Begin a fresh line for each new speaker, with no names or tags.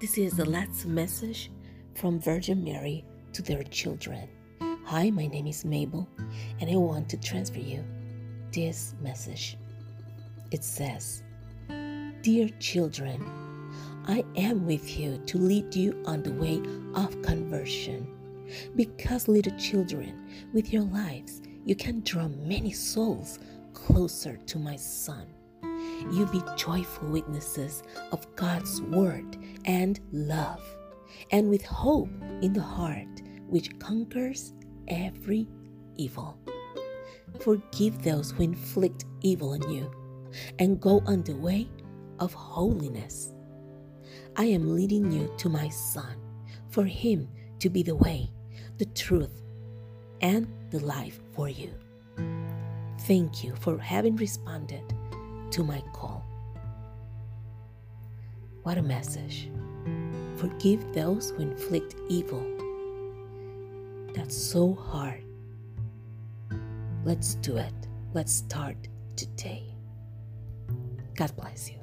This is the last message from Virgin Mary to their children. Hi, my name is Mabel, and I want to transfer you this message. It says, Dear children, I am with you to lead you on the way of conversion. Because, little children, with your lives, you can draw many souls closer to my Son. You be joyful witnesses of God's word and love, and with hope in the heart, which conquers every evil. Forgive those who inflict evil on you, and go on the way of holiness. I am leading you to my Son, for Him to be the way, the truth, and the life for you. Thank you for having responded to my call. What a message. Forgive those who inflict evil. That's so hard. Let's do it. Let's start today. God bless you.